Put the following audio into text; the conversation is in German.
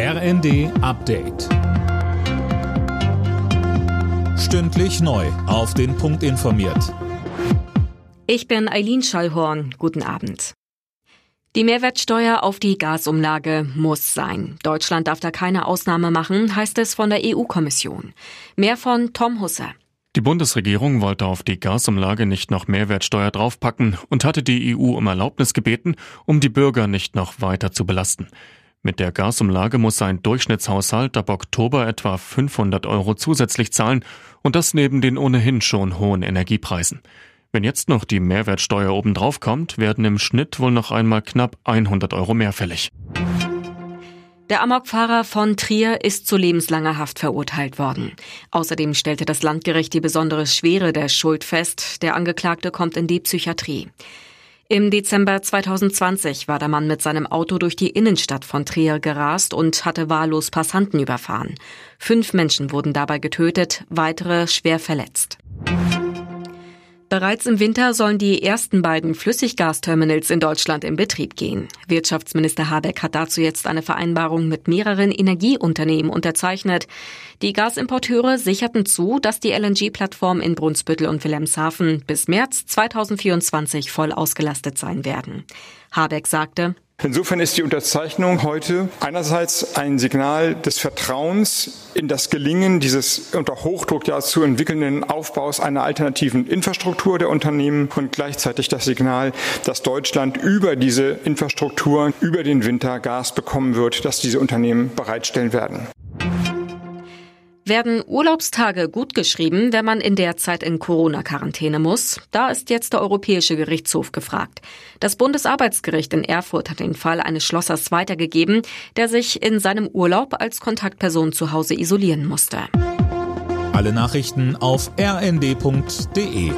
RND Update. Stündlich neu. Auf den Punkt informiert. Ich bin Eileen Schallhorn. Guten Abend. Die Mehrwertsteuer auf die Gasumlage muss sein. Deutschland darf da keine Ausnahme machen, heißt es von der EU-Kommission. Mehr von Tom Husser. Die Bundesregierung wollte auf die Gasumlage nicht noch Mehrwertsteuer draufpacken und hatte die EU um Erlaubnis gebeten, um die Bürger nicht noch weiter zu belasten. Mit der Gasumlage muss ein Durchschnittshaushalt ab Oktober etwa 500 Euro zusätzlich zahlen und das neben den ohnehin schon hohen Energiepreisen. Wenn jetzt noch die Mehrwertsteuer obendrauf kommt, werden im Schnitt wohl noch einmal knapp 100 Euro mehr fällig. Der Amokfahrer von Trier ist zu lebenslanger Haft verurteilt worden. Außerdem stellte das Landgericht die besondere Schwere der Schuld fest. Der Angeklagte kommt in die Psychiatrie. Im Dezember 2020 war der Mann mit seinem Auto durch die Innenstadt von Trier gerast und hatte wahllos Passanten überfahren. Fünf Menschen wurden dabei getötet, weitere schwer verletzt. Bereits im Winter sollen die ersten beiden Flüssiggasterminals in Deutschland in Betrieb gehen. Wirtschaftsminister Habeck hat dazu jetzt eine Vereinbarung mit mehreren Energieunternehmen unterzeichnet. Die Gasimporteure sicherten zu, dass die LNG-Plattform in Brunsbüttel und Wilhelmshaven bis März 2024 voll ausgelastet sein werden. Habeck sagte, Insofern ist die Unterzeichnung heute einerseits ein Signal des Vertrauens in das Gelingen dieses unter Hochdruck ja zu entwickelnden Aufbaus einer alternativen Infrastruktur der Unternehmen und gleichzeitig das Signal, dass Deutschland über diese Infrastruktur über den Winter Gas bekommen wird, das diese Unternehmen bereitstellen werden. Werden Urlaubstage gut geschrieben, wenn man in der Zeit in Corona-Quarantäne muss? Da ist jetzt der Europäische Gerichtshof gefragt. Das Bundesarbeitsgericht in Erfurt hat den Fall eines Schlossers weitergegeben, der sich in seinem Urlaub als Kontaktperson zu Hause isolieren musste. Alle Nachrichten auf rnd.de